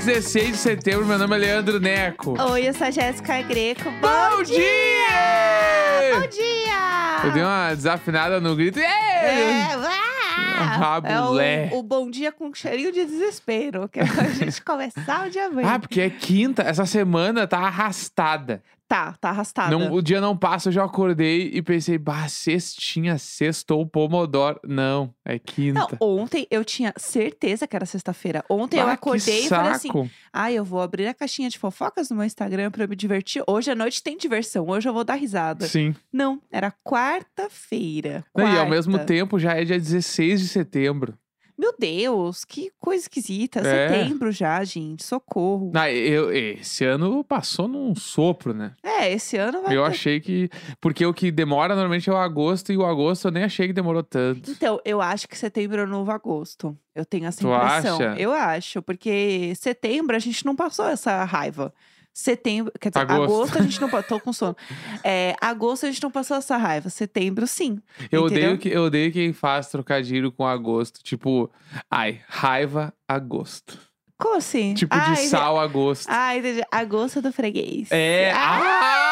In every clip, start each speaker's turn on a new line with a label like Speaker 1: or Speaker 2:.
Speaker 1: Quinta-feira, 16 de setembro, meu nome é Leandro Neco.
Speaker 2: Oi, eu sou a Jéssica Greco. Bom,
Speaker 1: Bom dia!
Speaker 2: Bom dia!
Speaker 1: Eu dei uma desafinada no grito.
Speaker 2: É,
Speaker 1: É.
Speaker 2: ah,
Speaker 1: Rabulé.
Speaker 2: é o, o bom dia com cheirinho de desespero, que é pra gente começar o dia bem.
Speaker 1: Ah, porque é quinta, essa semana tá arrastada.
Speaker 2: Tá, tá arrastada.
Speaker 1: Não, o dia não passa, eu já acordei e pensei, bah, sextinha, sextou, pomodoro. Não, é
Speaker 2: Não,
Speaker 1: quinta.
Speaker 2: ontem eu tinha certeza que era sexta-feira. Ontem eu
Speaker 1: Bah,
Speaker 2: acordei
Speaker 1: que
Speaker 2: e falei assim: ai, eu vou abrir a caixinha de fofocas no meu Instagram pra eu me divertir. Hoje à noite tem diversão, hoje eu vou dar risada.
Speaker 1: Sim.
Speaker 2: Não, era quarta-feira.
Speaker 1: Não, e ao mesmo
Speaker 2: quarta.
Speaker 1: tempo já é dia 16 de setembro.
Speaker 2: Meu Deus, que coisa esquisita.
Speaker 1: É.
Speaker 2: Setembro já, gente. Socorro.
Speaker 1: Ah, eu, esse ano passou num sopro, né?
Speaker 2: É, esse ano vai
Speaker 1: Eu
Speaker 2: ter-
Speaker 1: achei que. Porque o que demora normalmente é o agosto, e o agosto eu nem achei que demorou tanto.
Speaker 2: Então, eu acho que setembro é o novo agosto. Eu tenho essa
Speaker 1: Tu
Speaker 2: impressão.
Speaker 1: acha?
Speaker 2: Eu acho, porque setembro a gente não passou essa raiva. Setembro, quer dizer,
Speaker 1: Agosto.
Speaker 2: agosto, a gente não passou. Tô com sono. É, agosto a gente não passou essa raiva. Setembro, sim.
Speaker 1: Eu
Speaker 2: entendeu?
Speaker 1: odeio, que, eu odeio quem faz trocadilho com agosto. Tipo, ai, raiva, agosto.
Speaker 2: Como assim?
Speaker 1: Tipo, de
Speaker 2: Ai,
Speaker 1: sal, agosto.
Speaker 2: Ah, entendi. Agosto do freguês.
Speaker 1: É. Ah!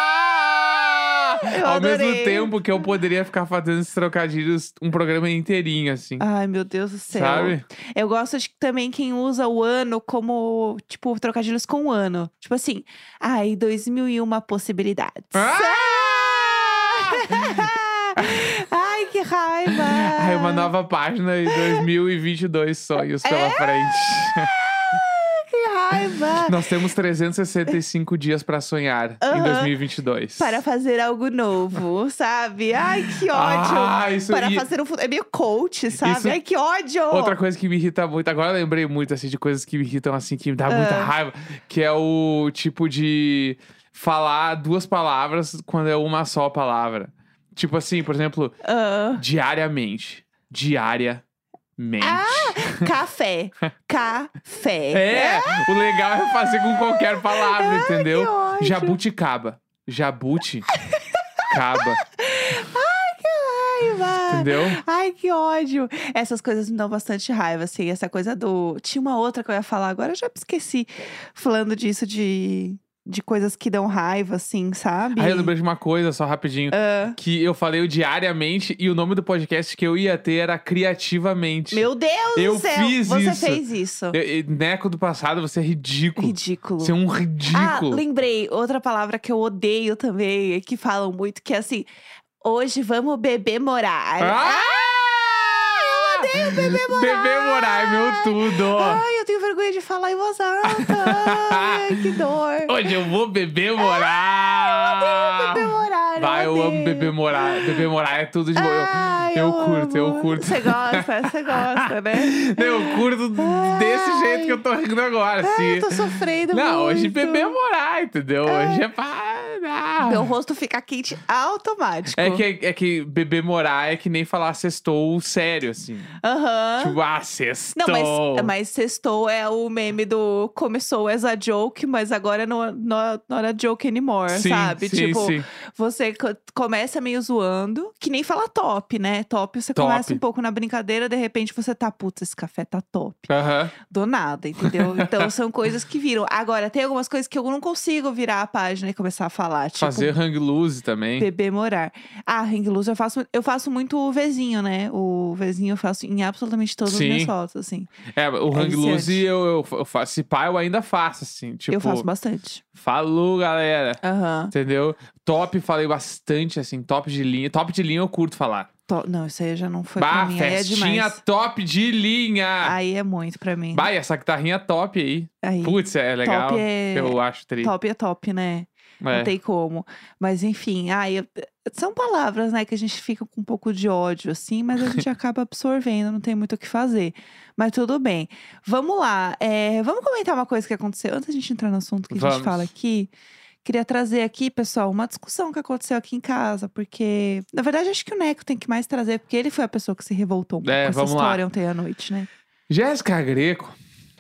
Speaker 2: Eu
Speaker 1: Ao mesmo tempo que eu poderia ficar fazendo esses trocadilhos um programa inteirinho, assim.
Speaker 2: Ai, meu Deus do céu.
Speaker 1: Sabe?
Speaker 2: Eu gosto de também quem usa o ano como, tipo, trocadilhos com o ano. Tipo assim, ai, 2001 possibilidades.
Speaker 1: Ah!
Speaker 2: ai, que raiva!
Speaker 1: Ai, uma nova página e 2022 sonhos
Speaker 2: É.
Speaker 1: pela frente.
Speaker 2: Raiva!
Speaker 1: Nós temos 365 dias pra sonhar em
Speaker 2: Aham.
Speaker 1: 2022.
Speaker 2: Para fazer algo novo, sabe? Ai, que ódio!
Speaker 1: Ah, isso
Speaker 2: Para
Speaker 1: e-
Speaker 2: fazer um. É meio coach, sabe?
Speaker 1: Isso-
Speaker 2: Ai, que ódio!
Speaker 1: Outra coisa que me irrita muito, agora eu lembrei muito assim de coisas que me irritam assim, que me dá muita
Speaker 2: Ah.
Speaker 1: raiva, que é o tipo de falar duas palavras quando é uma só palavra. Tipo assim, por exemplo,
Speaker 2: Ah,
Speaker 1: diariamente. Diariamente.
Speaker 2: Café. Café.
Speaker 1: É, o legal é fazer com qualquer palavra, entendeu?
Speaker 2: que ódio.
Speaker 1: Jabuticaba. Jabuti. Caba,
Speaker 2: Raiva!
Speaker 1: entendeu?
Speaker 2: Ai, que ódio! Essas coisas me dão bastante raiva, assim. Essa coisa do. Tinha uma outra que eu ia falar, agora eu já me esqueci. Falando disso de, de coisas que dão raiva, assim, sabe?
Speaker 1: Aí eu lembrei de uma coisa, só rapidinho.
Speaker 2: Ah,
Speaker 1: Que eu falei o diariamente e o nome do podcast que eu ia ter era Criativamente.
Speaker 2: meu Deus
Speaker 1: Eu
Speaker 2: do céu!
Speaker 1: fiz
Speaker 2: Você
Speaker 1: isso.
Speaker 2: fez isso.
Speaker 1: Eu- eu- Neco do passado, você é ridículo.
Speaker 2: Ridículo.
Speaker 1: Você é um
Speaker 2: Ah,
Speaker 1: ridículo.
Speaker 2: lembrei. Outra palavra que eu odeio também, que falam muito, que é assim: hoje vamos beber morar.
Speaker 1: Ah! Eu odeio bebê morar. Bebê morar é meu tudo.
Speaker 2: Ai, eu tenho vergonha de falar em voz alta. Ai, que dor.
Speaker 1: Hoje eu vou beber morar.
Speaker 2: Beber morar.
Speaker 1: Vai, eu amo
Speaker 2: odeio.
Speaker 1: beber morar. Beber morar é tudo de bom. Eu-
Speaker 2: Ai,
Speaker 1: eu curto, eu
Speaker 2: amo.
Speaker 1: curto.
Speaker 2: Você gosta, você gosta, né?
Speaker 1: Eu curto desse
Speaker 2: Ai.
Speaker 1: jeito que eu tô rindo agora,
Speaker 2: Ai,
Speaker 1: assim.
Speaker 2: eu tô sofrendo
Speaker 1: Não, hoje
Speaker 2: muito.
Speaker 1: beber morar, entendeu? Hoje é pra.
Speaker 2: Meu rosto fica quente automático.
Speaker 1: É que, é que beber morar é que nem falar sextou sério, assim.
Speaker 2: Aham.
Speaker 1: Tipo, ah,
Speaker 2: Não,
Speaker 1: sextou.
Speaker 2: mas, mas sextou é o meme do começou as a joke, mas agora não, não, não era joke anymore,
Speaker 1: sim,
Speaker 2: sabe?
Speaker 1: sim,
Speaker 2: tipo,
Speaker 1: sim.
Speaker 2: você co- começa meio zoando, que nem fala top, né? Top, você
Speaker 1: Top.
Speaker 2: começa um pouco na brincadeira, de repente você tá, putz, esse café tá top.
Speaker 1: Aham.
Speaker 2: Do nada, entendeu? Então são coisas que viram. Agora, tem algumas coisas que eu não consigo virar a página e começar a falar. Tipo,
Speaker 1: Fazer hang loose também.
Speaker 2: Bebê morar. Ah, hang loose eu faço, eu faço muito o Vzinho, né? O Vzinho eu faço em absolutamente todas as
Speaker 1: Sim.
Speaker 2: minhas fotos, assim.
Speaker 1: É, o hang
Speaker 2: viciante.
Speaker 1: loose eu, eu, eu faço. Se pá, eu ainda faço, assim. Tipo,
Speaker 2: eu faço bastante.
Speaker 1: falou, galera.
Speaker 2: Aham.
Speaker 1: Entendeu? Top, falei bastante, assim. Top de linha. Top de linha eu curto falar.
Speaker 2: To- Não, isso aí já não foi pra
Speaker 1: Bah,
Speaker 2: mim. Aí é
Speaker 1: festinha
Speaker 2: demais.
Speaker 1: top de linha.
Speaker 2: Aí é muito pra mim.
Speaker 1: Bah, e essa guitarrinha top aí.
Speaker 2: Aí,
Speaker 1: Putz, é legal.
Speaker 2: top é...
Speaker 1: Eu acho tri.
Speaker 2: Top é top, né?
Speaker 1: É.
Speaker 2: Não tem como. Mas enfim, ai, são palavras, né, que a gente fica com um pouco de ódio, assim, mas a gente acaba absorvendo, não tem muito o que fazer. Mas tudo bem. Vamos lá. é, vamos comentar uma coisa que aconteceu antes da gente entrar no assunto que a
Speaker 1: Vamos.
Speaker 2: gente fala aqui. Queria trazer aqui, pessoal, uma discussão que aconteceu aqui em casa, porque, na verdade, acho que o Neco tem que mais trazer, porque ele foi a pessoa que se revoltou um
Speaker 1: É,
Speaker 2: com essa
Speaker 1: vamos lá.
Speaker 2: história ontem à noite, né?
Speaker 1: Jéssica Greco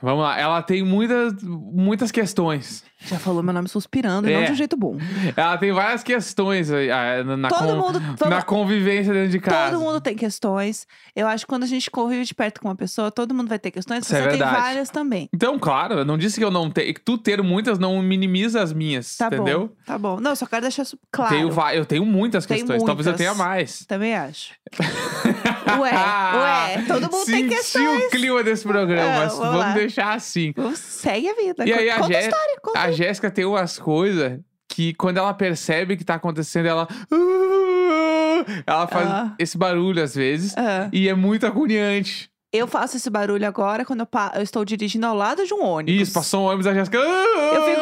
Speaker 1: Vamos lá. Ela tem muitas, muitas questões.
Speaker 2: Já falou meu nome suspirando, e não
Speaker 1: É.
Speaker 2: de um jeito bom.
Speaker 1: Ela tem várias questões ah, na, na
Speaker 2: Todo
Speaker 1: con-
Speaker 2: mundo-
Speaker 1: na
Speaker 2: vamos-
Speaker 1: convivência dentro de casa.
Speaker 2: Todo mundo tem questões. Eu acho que quando a gente convive de perto com uma pessoa, todo mundo vai ter questões.
Speaker 1: Isso é
Speaker 2: Você tem
Speaker 1: verdade.
Speaker 2: várias também.
Speaker 1: Então, claro, eu não disse que eu não tenho. Tu ter muitas não minimiza as minhas,
Speaker 2: Tá
Speaker 1: entendeu?
Speaker 2: bom. Tá bom. Não, só quero deixar isso claro.
Speaker 1: Tenho eu tenho muitas
Speaker 2: Tem
Speaker 1: questões, talvez eu
Speaker 2: muitas.
Speaker 1: tenha mais.
Speaker 2: Também acho. Ué, ué, todo mundo tem
Speaker 1: Senti
Speaker 2: questões.
Speaker 1: o clima desse programa,
Speaker 2: Ah,
Speaker 1: mas
Speaker 2: vamos
Speaker 1: vamos deixar assim.
Speaker 2: Segue a vida.
Speaker 1: E aí, a
Speaker 2: conta a
Speaker 1: Jé-
Speaker 2: história. Conta.
Speaker 1: A Jéssica tem umas coisas que quando ela percebe que tá acontecendo, ela. "Ah", Ela faz
Speaker 2: Ah.
Speaker 1: esse barulho às vezes.
Speaker 2: Ah,
Speaker 1: E é muito agoniante.
Speaker 2: eu faço esse barulho agora quando eu, eu estou dirigindo ao lado de um ônibus.
Speaker 1: Isso, passou um ônibus, a Jéssica.
Speaker 2: Eu fico,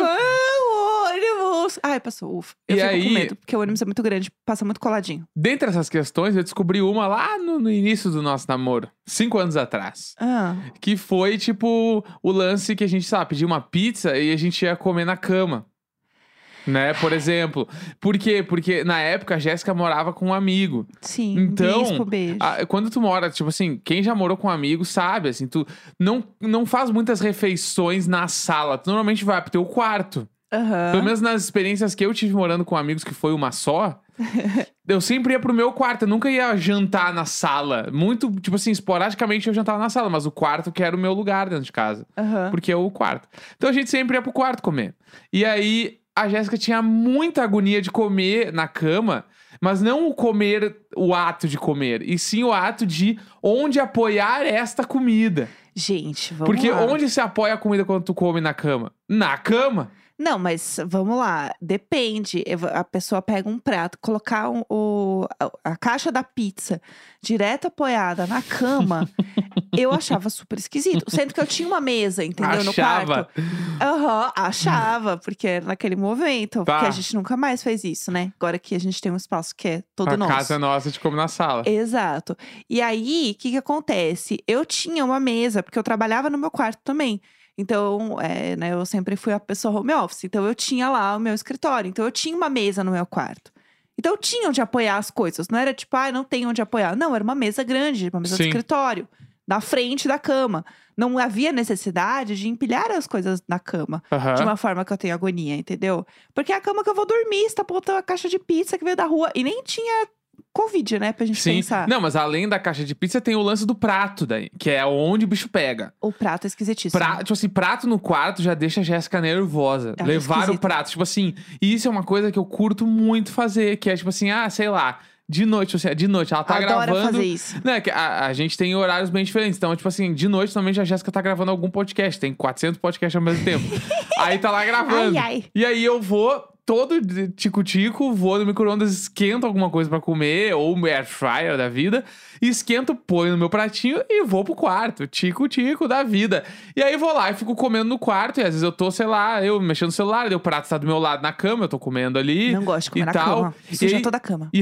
Speaker 2: ônibus. Ai, passou, ufa. Eu
Speaker 1: E
Speaker 2: fico
Speaker 1: aí-
Speaker 2: com medo, porque o ônibus é muito grande, passa muito coladinho.
Speaker 1: Dentre essas questões, eu descobri uma lá no, no início do nosso namoro, cinco anos atrás.
Speaker 2: Ah,
Speaker 1: Que foi, tipo, o lance que a gente, sabe, pediu uma pizza e a gente ia comer na cama. Né, por exemplo. Por quê? Porque na época a Jéssica morava com um amigo.
Speaker 2: sim.
Speaker 1: Então,
Speaker 2: bispo, beijo.
Speaker 1: Ah, quando tu mora, tipo assim, quem já morou com um amigo sabe, assim, tu não, não faz muitas refeições na sala. Tu normalmente vai pro teu quarto.
Speaker 2: Aham.
Speaker 1: Pelo menos nas experiências que eu tive morando com amigos, que foi uma só, eu sempre ia pro meu quarto. Eu nunca ia jantar na sala. Muito, tipo assim, esporadicamente eu jantava na sala, mas o quarto que era o meu lugar dentro de casa.
Speaker 2: Aham.
Speaker 1: Porque é o quarto. Então a gente sempre ia pro quarto comer. E aí a Jéssica tinha muita agonia de comer na cama, mas não o comer, o ato de comer, e sim o ato de onde apoiar esta comida.
Speaker 2: Gente, vamos
Speaker 1: Porque
Speaker 2: lá.
Speaker 1: onde se apoia a comida quando tu come na cama? Na cama.
Speaker 2: Não, mas vamos lá. Depende. A pessoa pega um prato, colocar um- o, a, a caixa da pizza direto apoiada na cama, eu achava super esquisito. Sendo que eu tinha uma mesa, entendeu? No
Speaker 1: Achava.
Speaker 2: quarto. Aham, achava, porque era naquele momento.
Speaker 1: Tá.
Speaker 2: Porque a gente nunca mais fez isso, né? Agora que a gente tem um espaço que é todo
Speaker 1: a
Speaker 2: nosso.
Speaker 1: casa é nossa, de come na sala.
Speaker 2: Exato. E aí, o que que acontece? Eu tinha uma mesa, porque eu trabalhava no meu quarto também. Então, é, né, eu sempre fui a pessoa home office. Então, eu tinha lá o meu escritório. Então, eu tinha uma mesa no meu quarto. Então, eu tinha onde apoiar as coisas. Não era tipo, ah, não tem onde apoiar. Não, era uma mesa grande, uma mesa
Speaker 1: Sim.
Speaker 2: de escritório. Na frente da cama. Não havia necessidade de empilhar as coisas na cama.
Speaker 1: Aham.
Speaker 2: De uma forma que eu tenho agonia, entendeu? Porque é a cama que eu vou dormir, está botando a caixa de pizza que veio da rua. E nem tinha Covid, né? Pra gente
Speaker 1: Sim.
Speaker 2: pensar.
Speaker 1: Não, mas além da caixa de pizza, tem o lance do prato daí, que é onde o bicho pega.
Speaker 2: O prato é esquisitíssimo.
Speaker 1: Pra, tipo assim, prato no quarto já deixa a Jéssica nervosa.
Speaker 2: É
Speaker 1: Levar o
Speaker 2: esquisita.
Speaker 1: prato. Tipo assim, e isso é uma coisa que eu curto muito fazer, que é tipo assim, ah, sei lá, de noite, tipo assim, de noite, ela tá
Speaker 2: Adora
Speaker 1: gravando.
Speaker 2: fazer isso.
Speaker 1: Né, que a, a gente tem horários bem diferentes. Então, tipo assim, de noite, normalmente a Jéssica tá gravando algum podcast. Tem 400 podcasts ao mesmo tempo. aí tá lá gravando.
Speaker 2: Ai, ai.
Speaker 1: E aí eu vou, todo tico-tico, vou no micro-ondas, esquento alguma coisa pra comer, ou air fryer da vida, esquento, ponho no meu pratinho e vou pro quarto. Tico-tico da vida. E aí vou lá e fico comendo no quarto, e às vezes eu tô, sei lá, eu mexendo no celular, o prato tá do meu lado na cama, eu tô comendo ali.
Speaker 2: Não gosto de comer
Speaker 1: e
Speaker 2: na
Speaker 1: tal.
Speaker 2: cama.
Speaker 1: E
Speaker 2: Suja
Speaker 1: aí-
Speaker 2: toda a cama.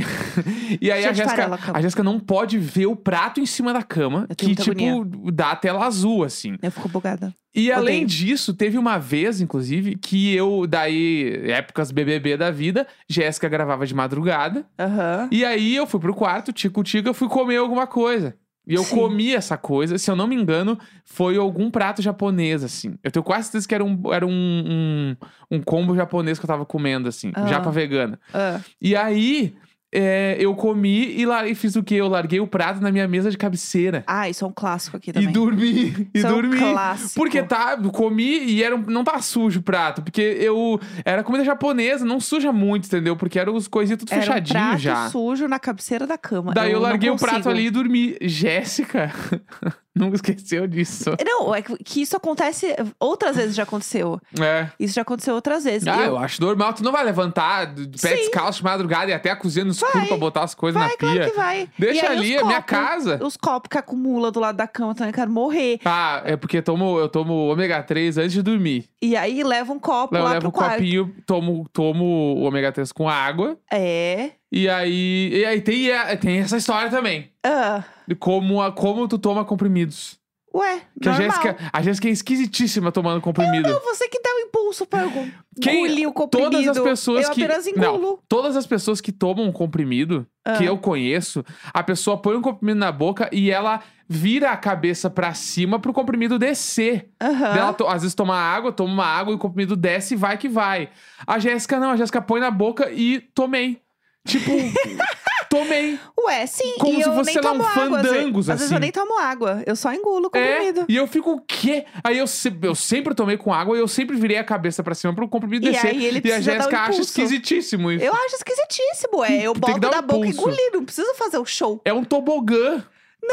Speaker 1: E, e aí a Jéssica,
Speaker 2: a
Speaker 1: Jéssica não pode ver o prato em cima da cama, que tipo dá a tela azul assim.
Speaker 2: Eu fico bugada.
Speaker 1: E além
Speaker 2: Odeio.
Speaker 1: disso, teve uma vez, inclusive, que eu, daí, épocas BBB da vida, Jéssica gravava de madrugada.
Speaker 2: Aham.
Speaker 1: E aí eu fui pro quarto, tico-tico, eu fui comer alguma coisa. E eu
Speaker 2: Sim.
Speaker 1: comi essa coisa, se eu não me engano, foi algum prato japonês, assim. Eu tenho quase certeza que era um, era um, um, um combo japonês que eu tava comendo, assim,
Speaker 2: Ah.
Speaker 1: japa vegana.
Speaker 2: Ah,
Speaker 1: E aí, é, eu comi e, e fiz o quê? Eu larguei o prato na minha mesa de cabeceira.
Speaker 2: Ah, isso é um clássico aqui
Speaker 1: E
Speaker 2: também.
Speaker 1: dormi. E
Speaker 2: Isso é um
Speaker 1: dormi.
Speaker 2: clássico.
Speaker 1: Porque tá, eu comi e era, um- não tá sujo o prato. Porque eu. Era comida japonesa, não suja muito, entendeu? Porque eram os coisinhos tudo
Speaker 2: Era um
Speaker 1: fechadinho
Speaker 2: prato
Speaker 1: já.
Speaker 2: sujo na cabeceira da cama.
Speaker 1: Daí eu,
Speaker 2: não
Speaker 1: larguei o prato ali e dormi. Jéssica, nunca esqueceu disso.
Speaker 2: Não, é que que isso acontece. Outras vezes já aconteceu.
Speaker 1: É.
Speaker 2: Isso já aconteceu outras vezes.
Speaker 1: Ah,
Speaker 2: eu,
Speaker 1: eu acho normal. Tu não vai levantar de pé
Speaker 2: Sim.
Speaker 1: descalço de madrugada e até a cozinha no escuro pra botar as coisas
Speaker 2: vai,
Speaker 1: na
Speaker 2: claro
Speaker 1: pia.
Speaker 2: que vai.
Speaker 1: Deixa ali, é minha casa.
Speaker 2: Os copos que acumula do lado da cama também, quero morrer.
Speaker 1: Ah, é porque eu tomo, eu tomo ômega 3 antes de dormir.
Speaker 2: E aí leva um copo
Speaker 1: Eu
Speaker 2: lá
Speaker 1: levo
Speaker 2: pro
Speaker 1: o
Speaker 2: quarto.
Speaker 1: copinho, tomo, tomo o ômega 3 com água.
Speaker 2: É.
Speaker 1: E aí, e aí tem, a- tem essa história também.
Speaker 2: Ah,
Speaker 1: De como, a, como tu toma comprimidos.
Speaker 2: Ué,
Speaker 1: Que a
Speaker 2: normal.
Speaker 1: Jéssica, a Jéssica é esquisitíssima tomando comprimido.
Speaker 2: Não, você que dá o super
Speaker 1: Quem-
Speaker 2: engolir o comprimido.
Speaker 1: todas as pessoas
Speaker 2: eu
Speaker 1: que- Não. Todas as pessoas que tomam um comprimido, que
Speaker 2: Ah.
Speaker 1: eu conheço, a pessoa põe um comprimido na boca e ela vira a cabeça pra cima pro comprimido descer. Ela, às vezes toma água, toma uma água e o comprimido desce e vai que vai. A Jéssica não, a Jéssica põe na boca e tomei. Tipo, tomei.
Speaker 2: Ué, sim.
Speaker 1: Como
Speaker 2: e
Speaker 1: se
Speaker 2: eu
Speaker 1: fosse, sei lá, um fandangos,
Speaker 2: Às vezes eu
Speaker 1: assim.
Speaker 2: nem tomo água. Eu só engulo o
Speaker 1: É,
Speaker 2: comprimido.
Speaker 1: e eu fico, o quê? Aí eu, se- eu sempre tomei com água e eu sempre virei a cabeça pra cima pro comprimido
Speaker 2: E
Speaker 1: descer.
Speaker 2: aí ele
Speaker 1: e a
Speaker 2: dar um
Speaker 1: Jéssica acha esquisitíssimo isso.
Speaker 2: Eu acho esquisitíssimo, é. Eu
Speaker 1: Tem
Speaker 2: boto
Speaker 1: um
Speaker 2: na boca e engolir. Não preciso fazer o show.
Speaker 1: É um tobogã.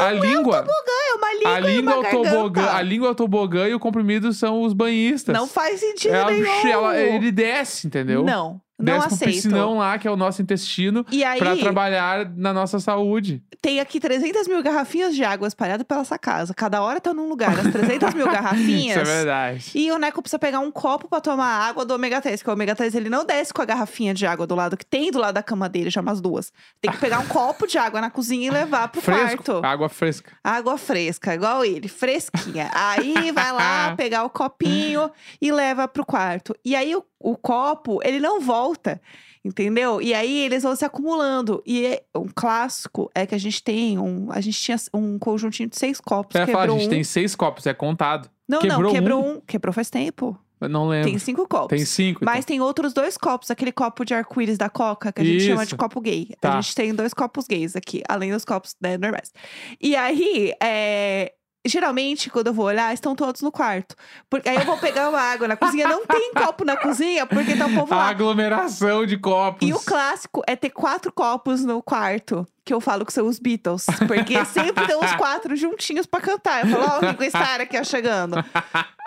Speaker 1: a língua.
Speaker 2: É uma língua
Speaker 1: a
Speaker 2: e
Speaker 1: língua é
Speaker 2: uma
Speaker 1: o tobogã. A língua é o tobogã e o comprimido são os banhistas.
Speaker 2: Não faz sentido
Speaker 1: Ela-
Speaker 2: nenhum.
Speaker 1: ela- ele desce, entendeu?
Speaker 2: Não, não
Speaker 1: desce pro
Speaker 2: aceito.
Speaker 1: piscinão lá, que é o nosso intestino,
Speaker 2: E aí,
Speaker 1: pra trabalhar na nossa saúde.
Speaker 2: tem aqui 300 mil garrafinhas de água espalhadas pela essa casa. Cada hora tá num lugar. As 300 mil garrafinhas.
Speaker 1: Isso é verdade.
Speaker 2: E o Neco precisa pegar um copo pra tomar água do ômega 3, porque o ômega 3 ele não desce com a garrafinha de água do lado que tem do lado da cama dele, já umas duas. Tem que pegar um copo de água na cozinha e levar pro
Speaker 1: Fresco.
Speaker 2: quarto.
Speaker 1: Água fresca.
Speaker 2: Água fresca, igual ele, fresquinha. Aí vai lá pegar o copinho e leva pro quarto. E aí o, o copo, ele não volta. Entendeu? E aí eles vão se acumulando. E é- um clássico é que a gente tem um. A gente tinha um conjuntinho de seis copos.
Speaker 1: Vai falar, a gente
Speaker 2: um.
Speaker 1: tem seis copos, é contado.
Speaker 2: Não,
Speaker 1: quebrou
Speaker 2: não, quebrou
Speaker 1: um?
Speaker 2: um. Quebrou faz tempo.
Speaker 1: Eu não lembro.
Speaker 2: Tem cinco copos.
Speaker 1: Tem cinco.
Speaker 2: Mas tem outros dois copos, aquele copo de arco-íris da Coca, que a gente chama de
Speaker 1: Isso.
Speaker 2: copo gay.
Speaker 1: Tá.
Speaker 2: A gente tem dois copos gays aqui, além dos copos né, normais. E aí, é, Geralmente, quando eu vou olhar, estão todos no quarto. Porque aí eu vou pegar uma água na cozinha, não tem copo na cozinha, porque tá o povo
Speaker 1: A
Speaker 2: lá.
Speaker 1: aglomeração de copos.
Speaker 2: E o clássico é ter quatro copos no quarto, que eu falo que são os Beatles. Porque sempre tem os quatro juntinhos pra cantar. Eu falo, ó, o Ringo Starr aqui, ó, chegando.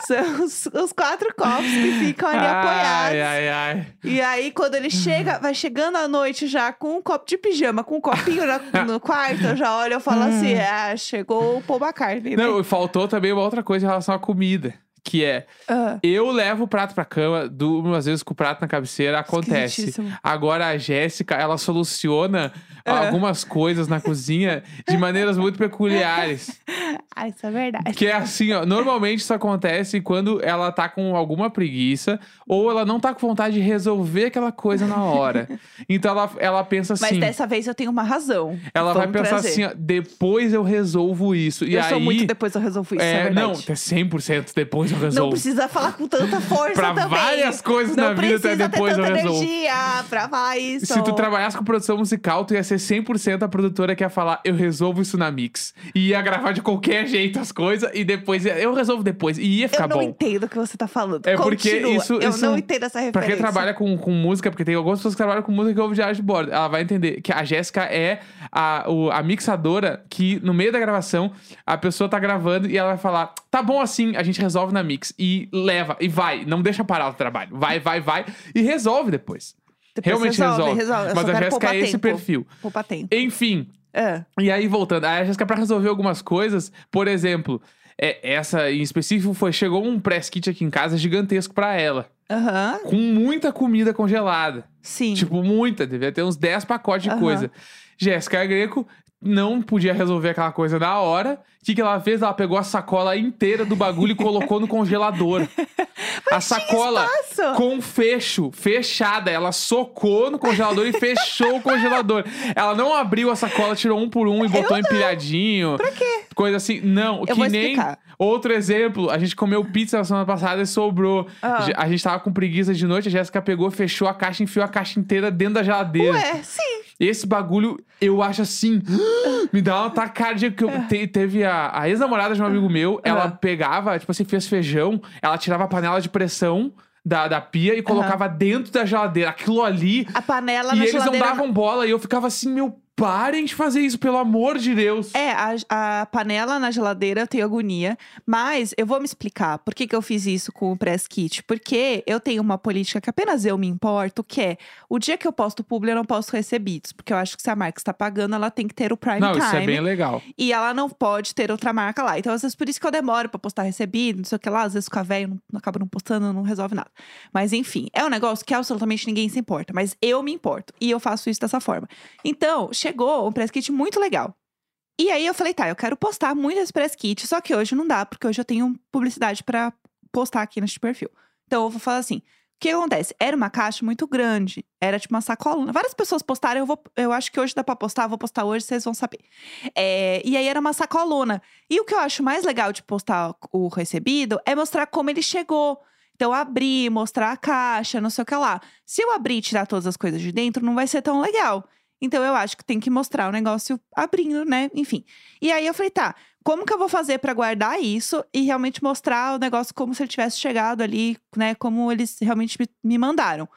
Speaker 2: São os, os quatro copos que ficam ali apoiados.
Speaker 1: Ai, ai, ai.
Speaker 2: E aí, quando ele chega, vai chegando à noite já com um copo de pijama, com um copinho na- no quarto, eu já olho e falo assim: ah, chegou o Paul McCartney. Né?
Speaker 1: Não, e faltou também uma outra coisa em relação à comida. Que é,
Speaker 2: Ah,
Speaker 1: eu levo o prato pra cama, durmo às vezes com o prato na cabeceira, acontece. Agora a Jéssica, ela soluciona
Speaker 2: Ah.
Speaker 1: algumas coisas na cozinha de maneiras muito peculiares.
Speaker 2: Ah, isso é verdade.
Speaker 1: Que é assim, ó. Normalmente isso acontece quando ela tá com alguma preguiça ou ela não tá com vontade de resolver aquela coisa na hora. Então ela, ela pensa
Speaker 2: Mas
Speaker 1: assim.
Speaker 2: dessa vez eu tenho uma razão.
Speaker 1: Ela vai
Speaker 2: Vamos
Speaker 1: pensar
Speaker 2: trazer.
Speaker 1: assim, ó, depois eu resolvo isso. E
Speaker 2: eu
Speaker 1: aí.
Speaker 2: sou muito depois eu resolvo isso, é,
Speaker 1: é,
Speaker 2: verdade.
Speaker 1: não, é 100% depois eu
Speaker 2: Não precisa falar com tanta força
Speaker 1: Pra
Speaker 2: também.
Speaker 1: várias coisas
Speaker 2: não
Speaker 1: na vida, até depois
Speaker 2: ter
Speaker 1: eu
Speaker 2: tanta
Speaker 1: resolvo.
Speaker 2: energia pra isso.
Speaker 1: Se tu trabalhasse com produção musical, tu ia ser 100% a produtora que ia falar, eu resolvo isso na mix. E ia gravar de qualquer jeito as coisas e depois ia, eu resolvo depois. E ia ficar
Speaker 2: Eu não
Speaker 1: bom.
Speaker 2: entendo o que você tá falando.
Speaker 1: É porque
Speaker 2: Continua.
Speaker 1: isso-
Speaker 2: Eu
Speaker 1: isso-
Speaker 2: não entendo essa referência.
Speaker 1: Pra quem trabalha com, com música, porque tem algumas pessoas que trabalham com música que ouvem de bordo, ela vai entender que a Jéssica é a, o- a mixadora que, no meio da gravação, a pessoa tá gravando e ela vai falar: tá bom assim, a gente resolve na mix. E leva, e vai, não deixa parar o trabalho. Vai, vai, vai, e resolve depois.
Speaker 2: Depois
Speaker 1: Realmente
Speaker 2: resolve,
Speaker 1: resolve. Mas a Jéssica é esse perfil.
Speaker 2: Poupa tempo.
Speaker 1: Enfim,
Speaker 2: Ah,
Speaker 1: e aí, voltando, a Jéssica, pra resolver algumas coisas, por exemplo, é, essa em específico foi: chegou um press kit aqui em casa gigantesco pra ela,
Speaker 2: Aham,
Speaker 1: com muita comida congelada.
Speaker 2: sim.
Speaker 1: Tipo, muita, devia ter uns 10 pacotes de
Speaker 2: Aham.
Speaker 1: coisa. Jéssica Greco não podia resolver aquela coisa na hora. O que, que ela fez? Ela pegou a sacola inteira do bagulho e colocou no congelador. a sacola com fecho, fechada. Ela socou no congelador e fechou o congelador. Ela não abriu a sacola, tirou um por um e botou empilhadinho.
Speaker 2: Pra quê?
Speaker 1: Coisa assim. Não,
Speaker 2: Eu
Speaker 1: que nem. Outro exemplo, a gente comeu pizza na semana passada e sobrou.
Speaker 2: Ah.
Speaker 1: A gente tava com preguiça de noite, a Jéssica pegou, fechou a caixa, enfiou a caixa inteira dentro da geladeira.
Speaker 2: Ué, sim.
Speaker 1: Esse bagulho, eu acho assim, me dá uma tacardia que eu te- teve a, a ex-namorada de um amigo meu, ela
Speaker 2: Ah.
Speaker 1: pegava, tipo assim, fez feijão, ela tirava a panela de pressão da, da pia e colocava dentro da geladeira. Aquilo ali.
Speaker 2: A panela
Speaker 1: e
Speaker 2: na
Speaker 1: eles
Speaker 2: geladeira.
Speaker 1: não davam bola e eu ficava assim, meu, parem de fazer isso, pelo amor de Deus.
Speaker 2: É, a, a panela na geladeira eu tenho agonia. Mas eu vou me explicar por que, que eu fiz isso com o press kit. Porque eu tenho uma política que apenas eu me importo, que é o dia que eu posto publi, eu não posto recebidos. Porque eu acho que se a marca está pagando, ela tem que ter o prime
Speaker 1: não,
Speaker 2: time.
Speaker 1: isso é bem legal.
Speaker 2: E ela não pode ter outra marca lá. Então, às vezes, por isso que eu demoro pra postar recebido, não sei o que lá. Às vezes, fica velho, não, não acaba não postando, não resolve nada. Mas, enfim, é um negócio que absolutamente ninguém se importa. Mas eu me importo. E eu faço isso dessa forma. Então, chegou um press kit muito legal. E aí, eu falei, tá, eu quero postar muito esse press kit. Só que hoje não dá, porque hoje eu tenho publicidade pra postar aqui neste perfil. Então eu vou falar assim: o que acontece? Era uma caixa muito grande. Era tipo uma sacolona. Várias pessoas postaram, eu, vou, eu acho que hoje dá pra postar, vou postar hoje, vocês vão saber. É, e aí era uma sacolona. E o que eu acho mais legal de postar o recebido é mostrar como ele chegou. Então, abrir, mostrar a caixa, não sei o que lá. Se eu abrir e tirar todas as coisas de dentro, não vai ser tão legal. Então, eu acho que tem que mostrar o negócio abrindo, né? Enfim. E aí eu falei, tá, como que eu vou fazer pra guardar isso e realmente mostrar o negócio como se ele tivesse chegado ali, né? Como eles realmente me- me mandaram.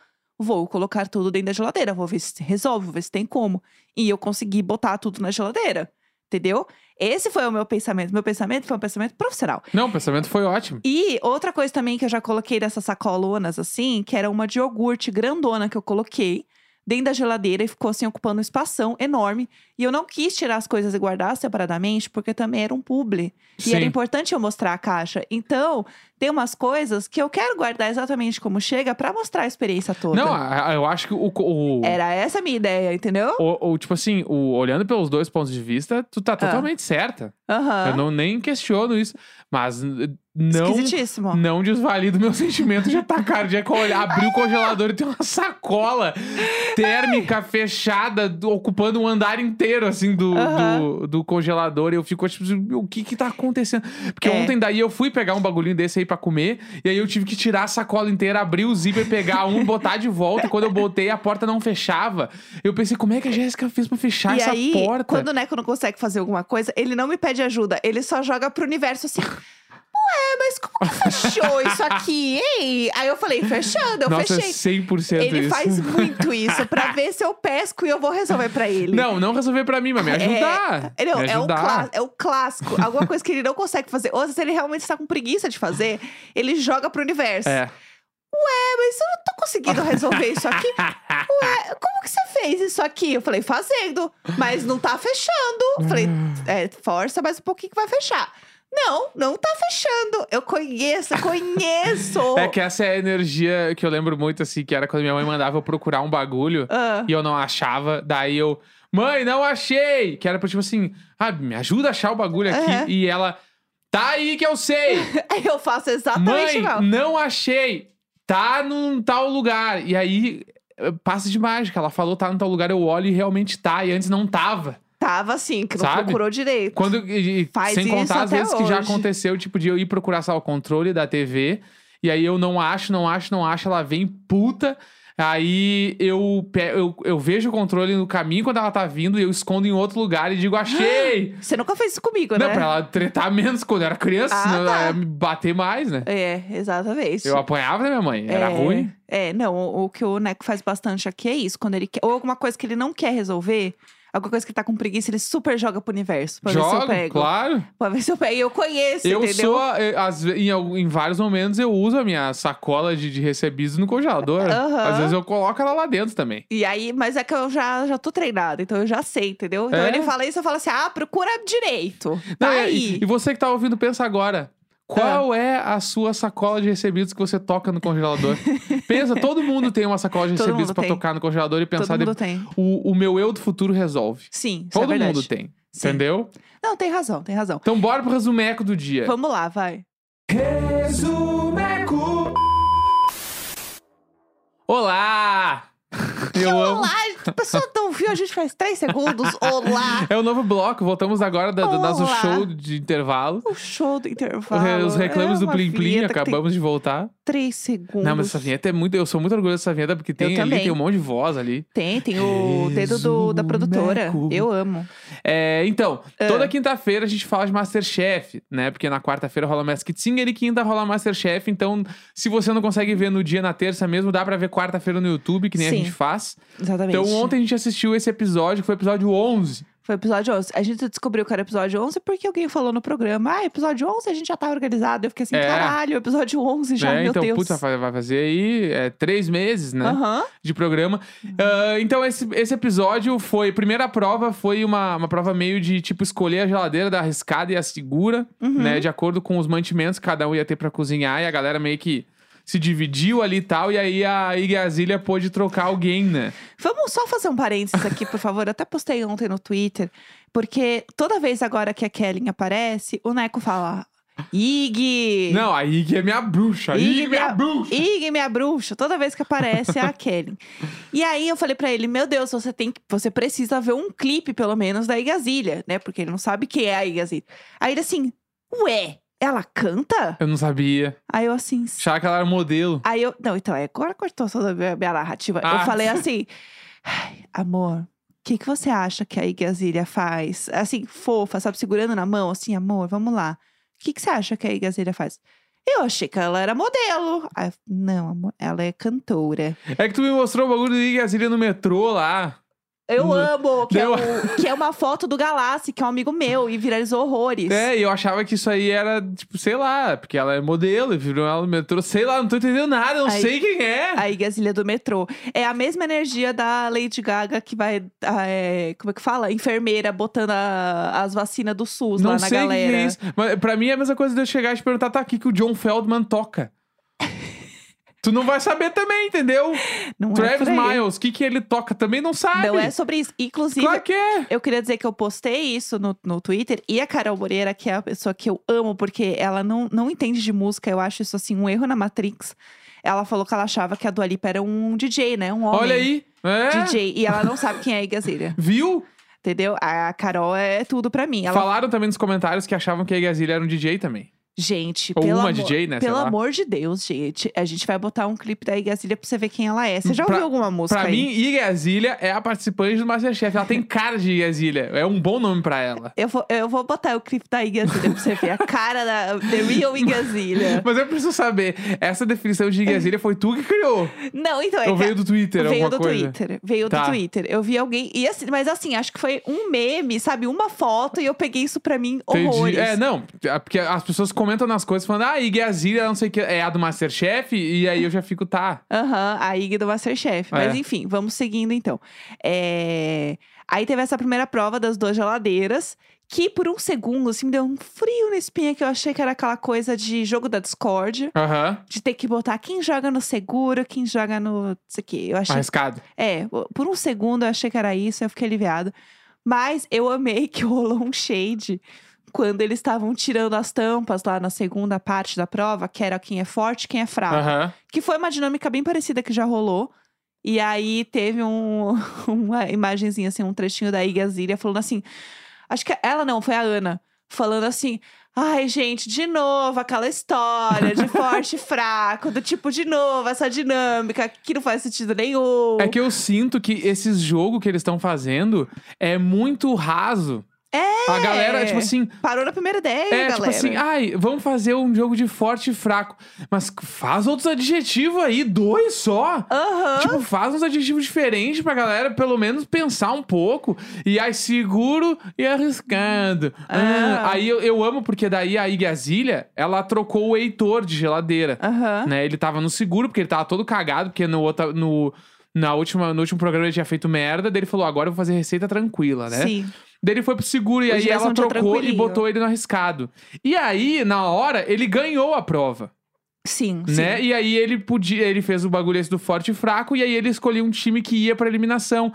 Speaker 2: Vou colocar tudo dentro da geladeira, vou ver se resolve, vou ver se tem como. E eu consegui botar tudo na geladeira. Entendeu? Esse foi o meu pensamento. Meu pensamento foi um pensamento profissional.
Speaker 1: Não, o pensamento foi ótimo.
Speaker 2: E outra coisa também que eu já coloquei dessas sacolonas assim, que era uma de iogurte grandona que eu coloquei dentro da geladeira e ficou assim ocupando um espação enorme. E eu não quis tirar as coisas e guardar separadamente, porque também era um publi. E era
Speaker 1: Sim.
Speaker 2: importante eu mostrar a caixa. Então, tem umas coisas que eu quero guardar exatamente como chega pra mostrar a experiência toda.
Speaker 1: Não, a- a- eu acho que o. o...
Speaker 2: Era essa a minha ideia, entendeu?
Speaker 1: O, o- tipo assim, o, olhando pelos dois pontos de vista, tu
Speaker 2: Ah.
Speaker 1: tá totalmente certa.
Speaker 2: Aham.
Speaker 1: Eu não nem questiono isso. Mas não,
Speaker 2: Esquisitíssimo.
Speaker 1: não desvalida o meu sentimento de atacar, de olhar, abrir o congelador e ter uma sacola térmica fechada, do- ocupando um andar inteiro, assim, do,
Speaker 2: Aham.
Speaker 1: do, do congelador. E eu fico tipo, o que que tá acontecendo? Porque
Speaker 2: É.
Speaker 1: ontem daí eu fui pegar um bagulhinho desse aí pra comer, e aí eu tive que tirar a sacola inteira, abrir o zíper, pegar um, botar de volta. E quando eu botei, a porta não fechava. Eu pensei, como é que a Jéssica fez pra fechar
Speaker 2: E
Speaker 1: essa
Speaker 2: aí,
Speaker 1: porta?
Speaker 2: quando o Neco não consegue fazer alguma coisa, ele não me pede ajuda. Ele só joga pro universo assim. Ué, mas como que fechou isso aqui, hein? Aí eu falei, fechando, eu
Speaker 1: Nossa,
Speaker 2: fechei.
Speaker 1: é 100%
Speaker 2: Ele
Speaker 1: isso.
Speaker 2: faz muito isso pra ver se eu pesco e eu vou resolver pra ele.
Speaker 1: Não, não resolver pra mim, mas me ajudar.
Speaker 2: É, não,
Speaker 1: me
Speaker 2: é, o
Speaker 1: ajudar.
Speaker 2: é o clássico. Alguma coisa que ele não consegue fazer. Ou se ele realmente está com preguiça de fazer, ele joga pro universo.
Speaker 1: É.
Speaker 2: É, mas eu não tô conseguindo resolver isso aqui. Ué, como que você fez isso aqui? Eu falei, fazendo. Mas não tá fechando. Eu Falei, é, força mais um pouquinho que vai fechar. Não, não tá fechando. Eu conheço, eu conheço.
Speaker 1: É que essa é a energia que eu lembro muito, assim, que era quando minha mãe mandava eu procurar um bagulho
Speaker 2: Ah,
Speaker 1: e eu não achava. Daí eu, mãe, não achei! Que era pra tipo assim, ah, me ajuda a achar o bagulho aqui. E ela, tá aí que eu sei!
Speaker 2: Eu faço exatamente
Speaker 1: mãe,
Speaker 2: igual.
Speaker 1: não achei! Tá num tal lugar. E aí, eh, passa de mágica. Ela falou tá num tal lugar, eu olho e realmente tá. E antes não tava.
Speaker 2: Tava assim, que não
Speaker 1: Sabe?
Speaker 2: procurou direito.
Speaker 1: Quando, e-
Speaker 2: Faz
Speaker 1: sem contar as vezes que já
Speaker 2: hoje.
Speaker 1: aconteceu, tipo, de eu ir procurar só o controle da TV. E aí eu não acho, não acho, não acho. Ela vem puta. Aí eu, eu, eu vejo o controle no caminho quando ela tá vindo e eu escondo em outro lugar e digo, achei!
Speaker 2: Você nunca fez isso comigo,
Speaker 1: Não,
Speaker 2: né?
Speaker 1: pra ela tretar menos quando eu era criança,
Speaker 2: Ah,
Speaker 1: senão ela
Speaker 2: tá.
Speaker 1: ia me bater mais, né?
Speaker 2: É, exatamente.
Speaker 1: Eu apanhava da minha mãe, era
Speaker 2: é,
Speaker 1: ruim.
Speaker 2: É, não, o, o que o Neco faz bastante aqui é isso. Quando ele quer. Ou alguma coisa que ele não quer resolver, alguma coisa que ele tá com preguiça, ele super joga pro universo. Pra ver se eu
Speaker 1: Jogo,
Speaker 2: pego.
Speaker 1: claro.
Speaker 2: Pra ver se eu pego. E eu conheço,
Speaker 1: Eu
Speaker 2: entendeu?
Speaker 1: sou, eh, às ve- em, al- em vários momentos, eu uso a minha sacola de, de recebidos no congelador.
Speaker 2: Aham.
Speaker 1: Às vezes eu coloco ela lá dentro também.
Speaker 2: E aí, mas é que eu já, já tô treinada, então eu já sei, entendeu? Então
Speaker 1: É?
Speaker 2: ele fala isso, eu falo assim: ah, procura direito.
Speaker 1: Não,
Speaker 2: Tá
Speaker 1: e-
Speaker 2: aí.
Speaker 1: E você que tá ouvindo, pensa agora. Qual é a sua sacola de recebidos que você toca no congelador? pensa, todo mundo tem uma sacola de
Speaker 2: Todo
Speaker 1: recebidos
Speaker 2: tem.
Speaker 1: tocar no congelador e pensar.
Speaker 2: Todo mundo
Speaker 1: de-
Speaker 2: tem.
Speaker 1: O, o meu eu do futuro resolve.
Speaker 2: Sim, isso é
Speaker 1: Todo
Speaker 2: verdade.
Speaker 1: mundo tem.
Speaker 2: Sim.
Speaker 1: Entendeu?
Speaker 2: Não, tem razão, tem razão.
Speaker 1: Então bora pro resumeco do dia.
Speaker 2: Vamos lá, vai.
Speaker 1: Resumeco! Olá! Eu amo.
Speaker 2: Olá, a pessoa não viu a gente faz três segundos. Olá!
Speaker 1: É o novo bloco, voltamos agora da, do nosso show de intervalo.
Speaker 2: O show do intervalo.
Speaker 1: Os reclames
Speaker 2: é
Speaker 1: do Plim Plim, acabamos de voltar.
Speaker 2: Três segundos.
Speaker 1: Não, mas essa vinheta é muito. Eu sou muito orgulhoso dessa vinheta, porque tem ali, tem um monte de voz ali.
Speaker 2: Tem, tem o dedo do, da produtora. Eu amo.
Speaker 1: É, então,
Speaker 2: Ah.
Speaker 1: toda quinta-feira a gente fala de Masterchef, né? Porque na quarta-feira rola Masked Singer e quinta rola Masterchef. Então, se você não consegue ver no dia, na terça mesmo, dá pra ver quarta-feira no YouTube, que nem a
Speaker 2: Sim.
Speaker 1: gente faz.
Speaker 2: Exatamente.
Speaker 1: Então, ontem a gente assistiu esse episódio, que foi o episódio 11.
Speaker 2: Foi o episódio 11. A gente descobriu que era episódio 11 porque alguém falou no programa. Ah, episódio 11 a gente já tá organizado. Eu fiquei assim,
Speaker 1: É.
Speaker 2: caralho, episódio 11 já,
Speaker 1: né?
Speaker 2: meu
Speaker 1: então,
Speaker 2: Deus.
Speaker 1: putz, vai vai fazer aí é, três meses, né?
Speaker 2: Aham.
Speaker 1: de programa. Ah, então, esse, esse episódio foi. Primeira prova foi uma, uma prova meio de tipo escolher a geladeira da arriscada e a segura,
Speaker 2: Uhum.
Speaker 1: né? De acordo com os mantimentos que cada um ia ter pra cozinhar. E a galera meio que se dividiu ali e tal. E aí a Igazília pôde trocar alguém, né?
Speaker 2: Vamos só fazer um parênteses aqui, por favor. Eu até postei ontem no Twitter. Porque toda vez agora que a Kellen aparece, o Neco fala... Ig!
Speaker 1: Não, a Ig é minha bruxa.
Speaker 2: Ig,
Speaker 1: Ig, minha bruxa.
Speaker 2: Ig, minha bruxa. Toda vez que aparece é a Kelly. E aí eu falei pra ele, meu Deus, você tem que, você precisa ver um clipe, pelo menos, da Igazília, né? Porque ele não sabe quem é a Igazília. Aí ele assim, ué, ela canta?
Speaker 1: Eu não sabia.
Speaker 2: Aí eu assim,
Speaker 1: Achava que ela era modelo.
Speaker 2: Aí eu. Não, então, é, agora cortou toda a minha, minha narrativa.
Speaker 1: Ah.
Speaker 2: Eu falei assim. "Ai, amor, o que, que você acha que a Igazília faz? Assim, fofa, sabe? Segurando na mão, assim, amor, vamos lá. O que, que você acha que a Igazília faz? Eu achei que ela era modelo. Aí, não, amor, ela é cantora.
Speaker 1: É que tu me mostrou o bagulho do Ig Azalea no metrô lá.
Speaker 2: Eu
Speaker 1: Não-
Speaker 2: amo, que é, o- que é uma foto do Galassi, que é um amigo meu, e viralizou horrores.
Speaker 1: É, e eu achava que isso aí era, tipo, sei lá, porque ela é modelo e virou ela no metrô. Sei lá, não tô entendendo nada, não
Speaker 2: Aí-
Speaker 1: sei quem é.
Speaker 2: A Igazília do metrô. É a mesma energia da Lady Gaga que vai. ah, é, como é que fala? Enfermeira botando a- as vacinas do SUS
Speaker 1: não
Speaker 2: lá na
Speaker 1: sei o que que
Speaker 2: galera.
Speaker 1: é isso. Mas pra mim é a mesma coisa de eu chegar e te perguntar, tá aqui que o John Feldman toca. Tu não vai saber também, entendeu?
Speaker 2: Não é
Speaker 1: Travis
Speaker 2: aí.
Speaker 1: Miles, o que que ele toca também não sabe.
Speaker 2: Não é sobre isso. Inclusive,
Speaker 1: Claro que é.
Speaker 2: eu queria dizer que eu postei isso no, no Twitter e a Carol Moreira, que é a pessoa que eu amo, porque ela não, não entende de música, eu acho isso assim um erro na Matrix. Ela falou que ela achava que a Dua Lipa era um DJ, né? Um homem.
Speaker 1: Olha aí. É.
Speaker 2: DJ. E ela não sabe quem é a Igazília.
Speaker 1: Viu?
Speaker 2: Entendeu? A Carol é tudo pra mim. Ela
Speaker 1: Falaram também nos comentários que achavam que a Igazilha era um DJ também.
Speaker 2: Gente,
Speaker 1: Ou
Speaker 2: pelo
Speaker 1: uma
Speaker 2: amor,
Speaker 1: DJ, né,
Speaker 2: Pelo amor de Deus, gente. A gente vai botar um clipe da Igazília pra você ver quem ela é. Você já
Speaker 1: Pra-
Speaker 2: ouviu alguma música
Speaker 1: Pra
Speaker 2: aí?
Speaker 1: mim, Igazilha é a participante do Masterchef. Ela tem cara de Igazilha. É um bom nome pra ela.
Speaker 2: Eu vou, eu vou botar o clipe da Igazília pra você ver. A cara da The Real Igazília.
Speaker 1: Mas eu preciso saber, essa definição de Igazilha foi tu que criou?
Speaker 2: Não, então é
Speaker 1: Ou veio do Twitter,
Speaker 2: veio do
Speaker 1: coisa?
Speaker 2: Twitter. Veio
Speaker 1: Tá.
Speaker 2: do Twitter. Eu vi alguém. E assim, mas assim, acho que foi um meme, sabe? Uma foto e eu peguei isso pra mim horrores.
Speaker 1: Entendi. É, não, porque as pessoas comentam nas coisas falando, ah, Igazilha, não sei o que, é a do Masterchef, e aí eu já fico, tá.
Speaker 2: Aham, a Ig do Masterchef. Mas
Speaker 1: É.
Speaker 2: enfim, vamos seguindo então. É, Aí teve essa primeira prova das duas geladeiras, que por um segundo, assim, me deu um frio na espinha, que eu achei que era aquela coisa de jogo da Discord.
Speaker 1: Aham,
Speaker 2: De ter que botar quem joga no seguro, quem joga no. Não sei o quê. Eu achei.
Speaker 1: arriscado.
Speaker 2: É, por um segundo eu achei que era isso, eu fiquei aliviada. Mas eu amei que rolou um shade quando eles estavam tirando as tampas lá na segunda parte da prova, que era quem é forte e quem é fraco.
Speaker 1: Aham.
Speaker 2: Que foi uma dinâmica bem parecida que já rolou. E aí teve um, uma imagenzinha, assim, um trechinho da Igazília falando assim. Acho que ela não, foi a Ana. Falando assim. Ai, gente, de novo aquela história de forte e fraco, do tipo, de novo, essa dinâmica que não faz sentido nenhum.
Speaker 1: É que eu sinto que esses jogos que eles estão fazendo é muito raso.
Speaker 2: É!
Speaker 1: A galera, tipo assim,
Speaker 2: Parou na primeira ideia,
Speaker 1: É,
Speaker 2: galera.
Speaker 1: tipo assim, ai, vamos fazer um jogo de forte e fraco. Mas faz outros adjetivos aí, dois só.
Speaker 2: Aham.
Speaker 1: Tipo, faz uns adjetivos diferentes pra galera, pelo menos pensar um pouco. E aí, seguro e arriscado. Ah,
Speaker 2: Ah.
Speaker 1: aí eu, eu amo, porque daí a Igazilha, ela trocou o Heitor de geladeira.
Speaker 2: Aham.
Speaker 1: Né? Ele tava no seguro, porque ele tava todo cagado, porque no, outra, no, na última, no último programa ele tinha feito merda. Daí ele falou, agora eu vou fazer receita tranquila, né?
Speaker 2: Sim.
Speaker 1: Daí ele foi pro seguro e aí ela trocou e botou ele no arriscado. E aí, na hora, ele ganhou a prova,
Speaker 2: Sim, sim.
Speaker 1: né? E aí ele podia, ele fez o bagulho esse do forte e fraco e aí ele escolheu um time que ia pra eliminação.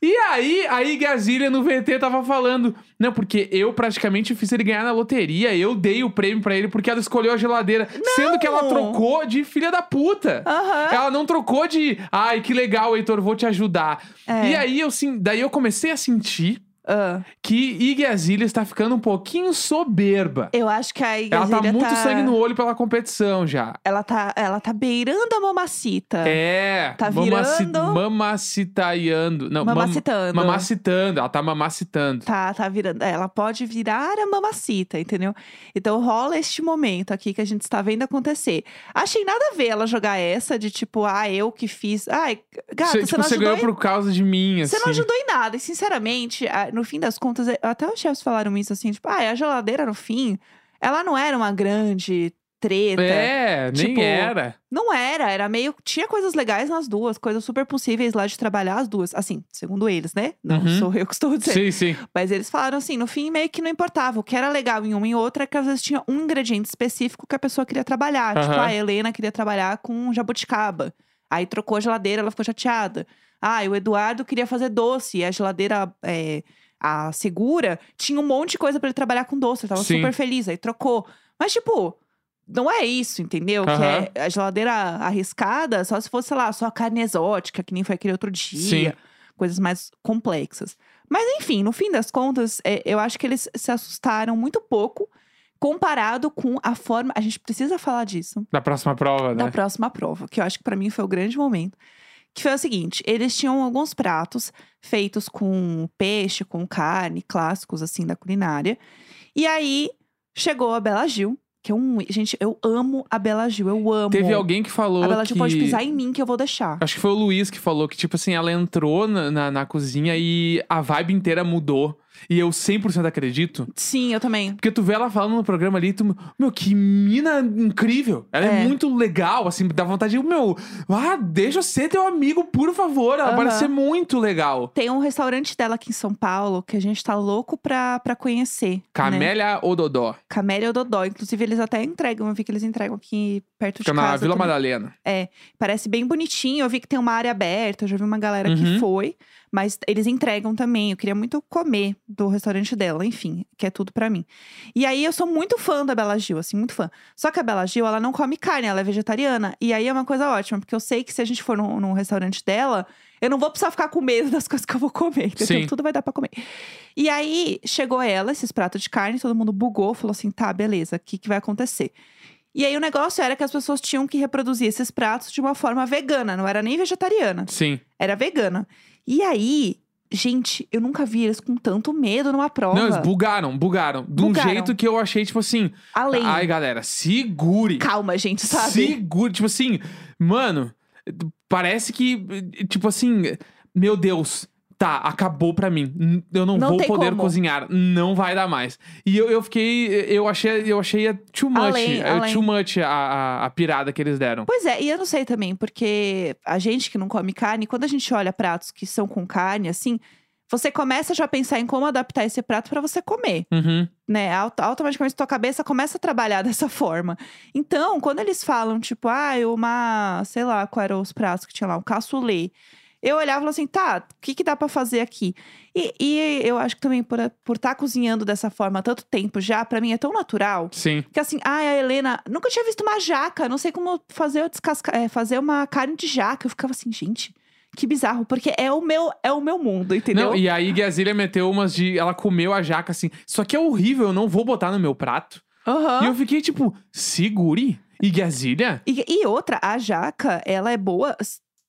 Speaker 1: E aí, a Igazília no VT tava falando, não, porque eu praticamente fiz ele ganhar na loteria, eu dei o prêmio pra ele porque ela escolheu a geladeira, sendo que ela trocou de filha da puta.
Speaker 2: Aham.
Speaker 1: Ela não trocou de, ai, que legal, Heitor, vou te ajudar.
Speaker 2: É.
Speaker 1: E aí eu sim, daí eu comecei a sentir
Speaker 2: Ah,
Speaker 1: que Igazilha está ficando um pouquinho soberba.
Speaker 2: eu acho que a
Speaker 1: Ela
Speaker 2: Igazília
Speaker 1: tá muito sangue no olho pela competição já.
Speaker 2: Ela tá, ela tá beirando a mamacita.
Speaker 1: É.
Speaker 2: Tá
Speaker 1: mamaci-
Speaker 2: virando-
Speaker 1: Mamacitaiando. Não, mam-
Speaker 2: Mamacitando.
Speaker 1: mamacitando. Ela tá mamacitando.
Speaker 2: Tá, tá virando. Ela pode virar a mamacita, entendeu? Então rola este momento aqui que a gente está vendo acontecer. Achei nada a ver ela jogar essa de tipo, ah, eu que fiz. Ai, gata,
Speaker 1: Você,
Speaker 2: você,
Speaker 1: tipo,
Speaker 2: não
Speaker 1: você
Speaker 2: ajudou
Speaker 1: ganhou
Speaker 2: em...
Speaker 1: por causa de mim, assim.
Speaker 2: Você não ajudou em nada. E sinceramente, a- no fim das contas, é- até os chefes falaram isso assim, tipo, ah, a geladeira no fim, ela não era uma grande treta.
Speaker 1: É, nem
Speaker 2: Tipo,
Speaker 1: era.
Speaker 2: Não era, era meio. Tinha coisas legais nas duas, coisas super possíveis lá de trabalhar as duas. Assim, segundo eles, né? Não
Speaker 1: Uhum.
Speaker 2: sou eu que estou dizendo.
Speaker 1: Sim, sim.
Speaker 2: Mas eles falaram assim, no fim meio que não importava. O que era legal em uma e outra é que às vezes tinha um ingrediente específico que a pessoa queria trabalhar. Tipo,
Speaker 1: Aham.
Speaker 2: a Helena queria trabalhar com jabuticaba. Aí trocou a geladeira, ela ficou chateada. Ah, e o Eduardo queria fazer doce. E a geladeira, é, a segura, tinha um monte de coisa pra ele trabalhar com doce. Ele tava
Speaker 1: Sim.
Speaker 2: super feliz. Aí trocou. Mas, tipo, não é isso, entendeu? Que
Speaker 1: Aham.
Speaker 2: é a geladeira arriscada, só se fosse, sei lá, só carne exótica, que nem foi aquele outro dia.
Speaker 1: Sim.
Speaker 2: Coisas mais complexas. Mas, enfim, no fim das contas, é, eu acho que eles se assustaram muito pouco comparado com a forma. A gente precisa falar disso
Speaker 1: Da próxima prova, né?
Speaker 2: na próxima prova, que eu acho que pra mim foi o grande momento. Que foi o seguinte: eles tinham alguns pratos feitos com peixe, com carne, clássicos assim da culinária. E aí chegou a Bela Gil, que é um. Gente, eu amo a Bela Gil, eu amo.
Speaker 1: Teve alguém que falou
Speaker 2: A Bela Gil
Speaker 1: que...
Speaker 2: pode pisar em mim que eu vou deixar.
Speaker 1: Acho que foi o Luiz que falou que, tipo assim, ela entrou na, na, na cozinha e a vibe inteira mudou. E eu 100% acredito.
Speaker 2: Sim, eu também.
Speaker 1: Porque tu vê ela falando no programa ali, tu, meu, que mina incrível. Ela é,
Speaker 2: É.
Speaker 1: muito legal, assim, dá vontade de, meu, ah, deixa eu ser teu amigo, por favor. Ela
Speaker 2: Aham.
Speaker 1: parece ser muito legal.
Speaker 2: Tem um restaurante dela aqui em São Paulo que a gente tá louco pra, pra conhecer. Né?
Speaker 1: Camélia Ododó.
Speaker 2: Camélia Dodó. Inclusive, eles até entregam. Eu vi que eles entregam aqui perto
Speaker 1: Fica
Speaker 2: de
Speaker 1: na
Speaker 2: casa.
Speaker 1: Vila
Speaker 2: também.
Speaker 1: Madalena.
Speaker 2: Parece bem bonitinho. Eu vi que tem uma área aberta. Eu já vi uma galera
Speaker 1: Uhum.
Speaker 2: que foi. Mas eles entregam também. Eu queria muito comer do restaurante dela. Enfim, que é tudo pra mim. E aí, eu sou muito fã da Bela Gil, assim, muito fã. Só que a Bela Gil, ela não come carne, ela é vegetariana. E aí, é uma coisa ótima. Porque eu sei que se a gente for num, num restaurante dela... Eu não vou precisar ficar com medo das coisas que eu vou comer, entendeu?
Speaker 1: Sim.
Speaker 2: Tudo vai dar pra comer. E aí, chegou ela, esses pratos de carne, todo mundo bugou, falou assim: tá, beleza, o que, que vai acontecer? E aí, o negócio era que as pessoas tinham que reproduzir esses pratos de uma forma vegana, não era nem vegetariana,
Speaker 1: Sim.
Speaker 2: era vegana. E aí, gente, eu nunca vi eles com tanto medo numa prova.
Speaker 1: Não, eles bugaram, bugaram. De um
Speaker 2: Bugaram.
Speaker 1: jeito que eu achei, tipo assim,
Speaker 2: Além.
Speaker 1: ai, galera, segure.
Speaker 2: Calma, gente, sabe?
Speaker 1: Segure. Tipo assim, mano, parece que, tipo assim, meu Deus. Tá, acabou pra mim. Eu não,
Speaker 2: Não
Speaker 1: vou poder
Speaker 2: como.
Speaker 1: cozinhar. Não vai dar mais. E eu, eu fiquei. Eu achei, eu achei too much.
Speaker 2: Além,
Speaker 1: é
Speaker 2: além.
Speaker 1: Too much a, a, a pirada que eles deram.
Speaker 2: Pois é, e eu não sei também, porque a gente que não come carne, quando a gente olha pratos que são com carne, assim, você começa já a pensar em como adaptar esse prato pra você comer.
Speaker 1: Uhum.
Speaker 2: né? Auto- Automaticamente tua cabeça começa a trabalhar dessa forma. Então, quando eles falam, tipo, ah, uma, sei lá, qual eram os pratos que tinha lá, um cassoulet. Eu olhava e falava assim, tá, o que, que dá pra fazer aqui? E, e eu acho que também por estar por tá cozinhando dessa forma há tanto tempo já, pra mim é tão natural.
Speaker 1: Sim.
Speaker 2: Que assim, ah, a Helena, nunca tinha visto uma jaca, não sei como fazer, descasca, é, fazer uma carne de jaca. Eu ficava assim, gente, que bizarro, porque é o meu, é o meu mundo, entendeu?
Speaker 1: Não, e aí Gazilha meteu umas de. Ela comeu a jaca assim. Isso aqui é horrível, eu não vou botar no meu prato.
Speaker 2: Aham.
Speaker 1: E eu fiquei tipo, segure. E?
Speaker 2: E, e outra, a jaca, ela é boa,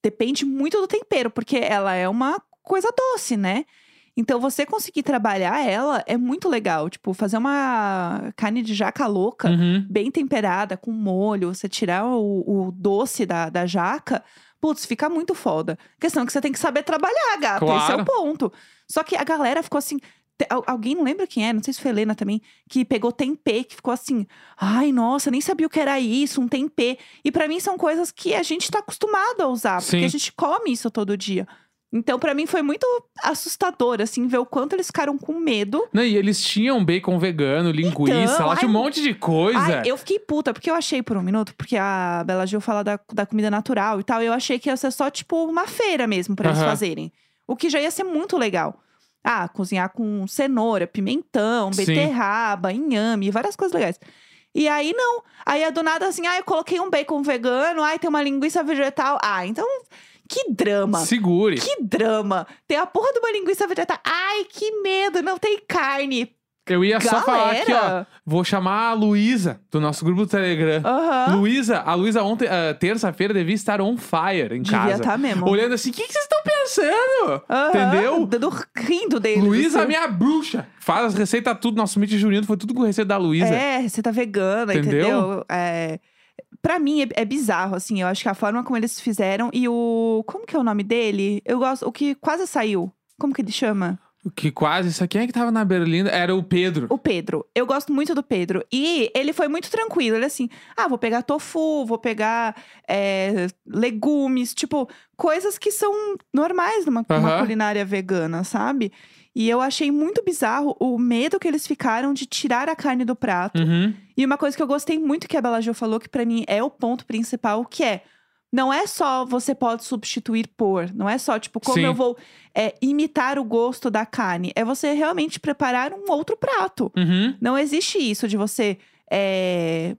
Speaker 2: depende muito do tempero, porque ela é uma coisa doce, né? Então, você conseguir trabalhar ela é muito legal. Tipo, fazer uma carne de jaca louca,
Speaker 1: Uhum.
Speaker 2: bem temperada, com molho, você tirar o, o doce da, da jaca, putz, fica muito foda. Questão é que você tem que saber trabalhar, gata. Esse é
Speaker 1: Claro.
Speaker 2: o ponto. Só que a galera ficou assim. Alguém não lembra quem é, não sei se foi Helena também, que pegou tempê, que ficou assim, ai, nossa, nem sabia o que era isso, um tempê. E pra mim são coisas que a gente tá acostumado a usar, porque
Speaker 1: Sim.
Speaker 2: a gente come isso todo dia. Então, pra mim, foi muito assustador, assim, ver o quanto eles ficaram com medo.
Speaker 1: Não, e eles tinham bacon vegano, linguiça,
Speaker 2: Então,
Speaker 1: lá tinha um monte de coisa.
Speaker 2: Ai, eu fiquei puta, porque eu achei por um minuto, porque a Bela Gil fala da, da comida natural e tal, eu achei que ia ser só, tipo, uma feira mesmo pra eles
Speaker 1: Aham.
Speaker 2: fazerem. O que já ia ser muito legal. Ah, cozinhar com cenoura, pimentão,
Speaker 1: Sim.
Speaker 2: beterraba, inhame, várias coisas legais. E aí, não. Aí, é do nada, assim, ah, eu coloquei um bacon vegano, ai, tem uma linguiça vegetal. Ah, então, que drama.
Speaker 1: Segure.
Speaker 2: Que drama. Tem a porra de uma linguiça vegetal. Ai, que medo, não tem carne.
Speaker 1: Eu ia só falar aqui, ó.
Speaker 2: Galera.
Speaker 1: Vou chamar a Luísa, do nosso grupo do Telegram.
Speaker 2: Aham.
Speaker 1: Luísa, a Luísa ontem, ah, terça-feira, devia estar on fire em
Speaker 2: Devia
Speaker 1: casa.
Speaker 2: estar mesmo.
Speaker 1: Olhando assim, o que, que vocês estão pensando?
Speaker 2: Aham,
Speaker 1: Entendeu?
Speaker 2: Dando rindo deles.
Speaker 1: Luísa,
Speaker 2: assim.
Speaker 1: minha bruxa. Faz as receitas tudo. Nosso meet junino foi tudo com receita da Luísa.
Speaker 2: É, receita vegana,
Speaker 1: Entendeu?
Speaker 2: entendeu? É, pra mim é, é bizarro, assim. Eu acho que a forma como eles fizeram e o. Como que é o nome dele? Eu gosto. O que quase saiu. Como que ele chama?
Speaker 1: Que quase, isso aqui é que tava na Berlinda? Era o Pedro.
Speaker 2: O Pedro. Eu gosto muito do Pedro. E ele foi muito tranquilo. Ele assim, ah, vou pegar tofu, vou pegar é, legumes, tipo, coisas que são normais numa,
Speaker 1: Aham.
Speaker 2: culinária vegana, sabe? E eu achei muito bizarro o medo que eles ficaram de tirar a carne do prato.
Speaker 1: Uhum.
Speaker 2: E uma coisa que eu gostei muito que a Bela Gil falou, que pra mim é o ponto principal, que é. Não é só você pode substituir por, não é só tipo como
Speaker 1: Sim.
Speaker 2: eu vou é, imitar o gosto da carne, é você realmente preparar um outro prato.
Speaker 1: Uhum.
Speaker 2: Não existe isso de você é,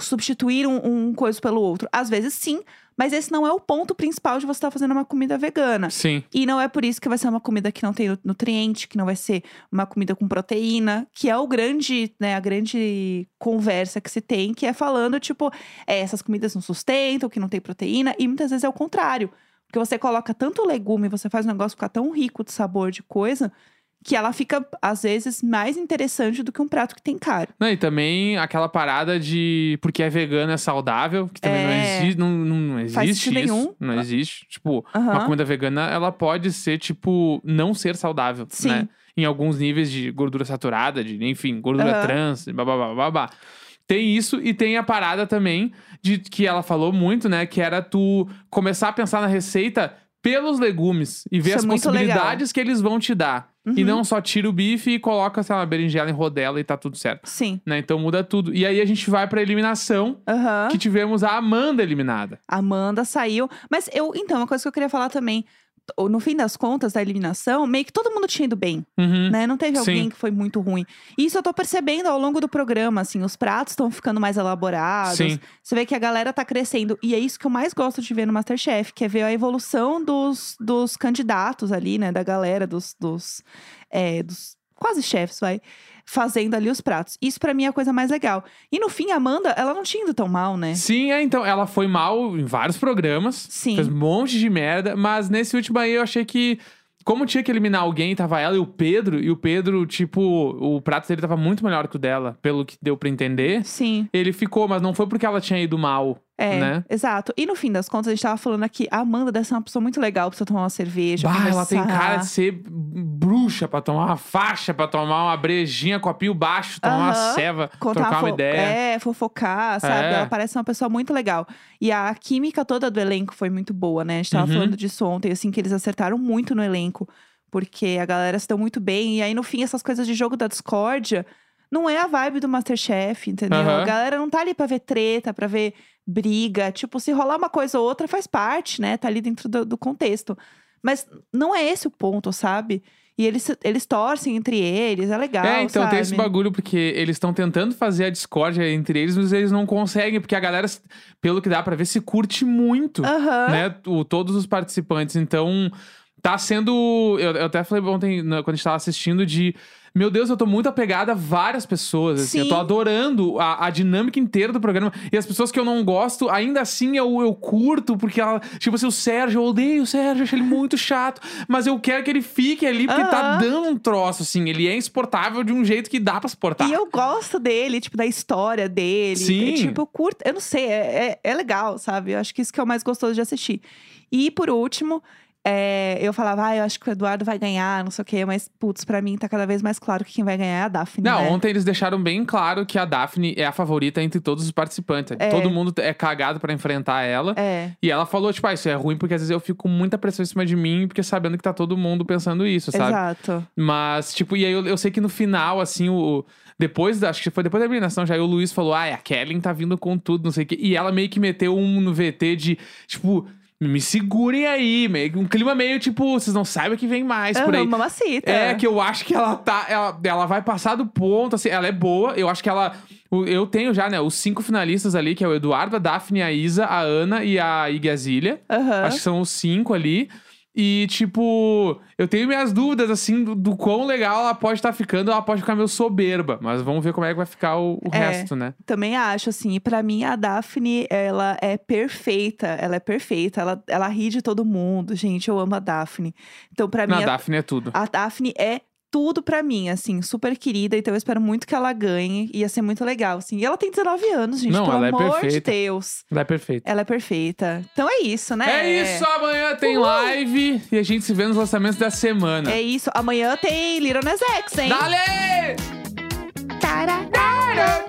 Speaker 2: substituir um, um coisa pelo outro? Às vezes sim, mas esse não é o ponto principal de você estar fazendo uma comida vegana.
Speaker 1: Sim.
Speaker 2: E não é por isso que vai ser uma comida que não tem nu- nutriente, que não vai ser uma comida com proteína, que é o grande, né, a grande conversa que se tem, que é falando, tipo, é, essas comidas não sustentam, que não tem proteína, e muitas vezes é o contrário. Porque você coloca tanto legume, você faz o negócio ficar tão rico de sabor de coisa, que ela fica, às vezes, mais interessante do que um prato que tem caro.
Speaker 1: Não, e também aquela parada de porque é vegano é saudável, que também não
Speaker 2: É.
Speaker 1: existe, não, não, não
Speaker 2: Faz
Speaker 1: existe isso.
Speaker 2: nenhum.
Speaker 1: Não existe. Tipo, uma
Speaker 2: Aham.
Speaker 1: comida vegana, ela pode ser, tipo, não ser saudável,
Speaker 2: Sim.
Speaker 1: né? Em alguns níveis de gordura saturada, de, enfim, gordura
Speaker 2: Aham.
Speaker 1: trans, babá, babá. Tem isso e tem a parada também de que ela falou muito, né? Que era tu começar a pensar na receita pelos legumes e ver
Speaker 2: Isso é
Speaker 1: as
Speaker 2: muito
Speaker 1: possibilidades que eles vão te dar. E
Speaker 2: Uhum.
Speaker 1: não só tira o bife e coloca, sei lá, berinjela em rodela e tá tudo certo
Speaker 2: Sim.
Speaker 1: né? Então muda tudo. E aí a gente vai pra eliminação,
Speaker 2: Aham.
Speaker 1: que tivemos a Amanda eliminada.
Speaker 2: Amanda saiu. Mas eu, então, uma coisa que eu queria falar também. No fim das contas, da eliminação, meio que todo mundo tinha ido bem,
Speaker 1: Uhum.
Speaker 2: né? Não teve
Speaker 1: Sim.
Speaker 2: alguém que foi muito ruim. E isso eu tô percebendo ao longo do programa, assim, os pratos estão ficando mais elaborados.
Speaker 1: Sim.
Speaker 2: Você vê que a galera tá crescendo. E é isso que eu mais gosto de ver no Masterchef, que é ver a evolução dos, dos candidatos ali, né? Da galera, dos, dos, é, dos quase chefes, vai. Fazendo ali os pratos. Isso pra mim é a coisa mais legal. E no fim, a Amanda, ela não tinha ido tão mal, né?
Speaker 1: Sim, é, então, ela foi mal em vários programas.
Speaker 2: Sim.
Speaker 1: Fez um monte de merda, mas nesse último aí eu achei que. Como tinha que eliminar alguém, tava ela e o Pedro, e o Pedro, tipo, o prato dele tava muito melhor que o dela, pelo que deu pra entender.
Speaker 2: Sim.
Speaker 1: Ele ficou, mas não foi porque ela tinha ido mal,
Speaker 2: É,
Speaker 1: né?
Speaker 2: exato. E no fim das contas, a gente tava falando aqui, a Amanda deve ser uma pessoa muito legal pra você tomar uma cerveja.
Speaker 1: Bah, ela tem cara de ser bruxa pra tomar uma faixa, pra tomar uma brejinha, copinho baixo, tomar uma
Speaker 2: Aham.
Speaker 1: ceva,
Speaker 2: Contar
Speaker 1: trocar uma ideia.
Speaker 2: É, fofocar, sabe?
Speaker 1: É.
Speaker 2: Ela parece uma pessoa muito legal. E a química toda do elenco foi muito boa, né? A gente tava
Speaker 1: Uhum.
Speaker 2: falando disso ontem, assim, que eles acertaram muito no elenco. Porque a galera se deu muito bem. E aí, no fim, essas coisas de jogo da discórdia não é a vibe do Masterchef, entendeu?
Speaker 1: Aham.
Speaker 2: A galera não tá ali pra ver treta, pra ver briga. Tipo, se rolar uma coisa ou outra, faz parte, né? Tá ali dentro do, do contexto. Mas não é esse o ponto, sabe? E eles, eles torcem entre eles, é legal.
Speaker 1: É, então tem esse
Speaker 2: sabe?
Speaker 1: bagulho, porque eles estão tentando fazer a discórdia entre eles, mas eles não conseguem, porque a galera, pelo que dá pra ver, se curte muito,
Speaker 2: Aham.
Speaker 1: né? O, todos os participantes. Então, tá sendo. Eu, eu até falei ontem, quando a gente tava assistindo, de. Meu Deus, eu tô muito apegada a várias pessoas. Assim, eu tô adorando a, a dinâmica inteira do programa. E as pessoas que eu não gosto, ainda assim eu, eu curto, porque ela. Tipo assim, o Sérgio, eu odeio o Sérgio, acho ele muito chato. Mas eu quero que ele fique ali, porque tá
Speaker 2: Aham.
Speaker 1: dando um troço, assim. Ele é insuportável de um jeito que dá pra suportar.
Speaker 2: E eu gosto dele, tipo, da história dele.
Speaker 1: Sim.
Speaker 2: É, tipo, eu curto. Eu não sei, é, é, é legal, sabe? Eu acho que isso que é o mais gostoso de assistir. E por último, é, eu falava, ah, eu acho que o Eduardo vai ganhar, não sei o quê, mas, putz, pra mim tá cada vez mais claro que quem vai ganhar é a Daphne.
Speaker 1: Não,
Speaker 2: né?
Speaker 1: ontem eles deixaram bem claro que a Daphne é a favorita entre todos os participantes.
Speaker 2: É.
Speaker 1: Todo mundo é cagado pra enfrentar ela.
Speaker 2: É,
Speaker 1: E ela falou, tipo, ah, isso é ruim porque às vezes eu fico com muita pressão em cima de mim, porque sabendo que tá todo mundo pensando isso, sabe?
Speaker 2: exato.
Speaker 1: Mas, tipo, e aí eu, eu sei que no final, assim, o. Depois, da- acho que foi depois da eliminação, já aí o Luiz falou: ah, a Kellen tá vindo com tudo, não sei o quê. E ela meio que meteu um no VT de, tipo, me segurem aí, meio um clima meio tipo, vocês não sabem o que vem mais por aí.
Speaker 2: Mamacita.
Speaker 1: É, que eu acho que ela tá. Ela, ela vai passar do ponto, assim, ela é boa. Eu acho que ela. Eu tenho já, né, os cinco finalistas ali, que é o Eduardo, a Daphne, a Isa, a Ana e a Igazília.
Speaker 2: Aham.
Speaker 1: Acho que são os cinco ali. E, tipo, eu tenho minhas dúvidas, assim, do, do quão legal ela pode estar ficando. Ela pode ficar meio soberba. Mas vamos ver como é que vai ficar o, o
Speaker 2: É.
Speaker 1: resto, né?
Speaker 2: Também acho, assim, e pra mim a Daphne, ela é perfeita, ela é perfeita, ela, ela ri de todo mundo, gente, eu amo a Daphne. Então, pra mim, a,
Speaker 1: Daphne é tudo.
Speaker 2: a Daphne é tudo pra mim, assim, super querida, então eu espero muito que ela ganhe, ia ser muito legal, assim. E ela tem 19 anos, gente,
Speaker 1: Não,
Speaker 2: pelo
Speaker 1: ela é
Speaker 2: amor de
Speaker 1: perfeita.
Speaker 2: Deus.
Speaker 1: Ela é perfeita.
Speaker 2: Ela é perfeita. Então é isso, né?
Speaker 1: É isso, amanhã tem
Speaker 2: Uhul.
Speaker 1: live e a gente se vê nos lançamentos da semana.
Speaker 2: É isso. Amanhã tem Little Nas X, hein?
Speaker 1: Dale!
Speaker 2: Tararara.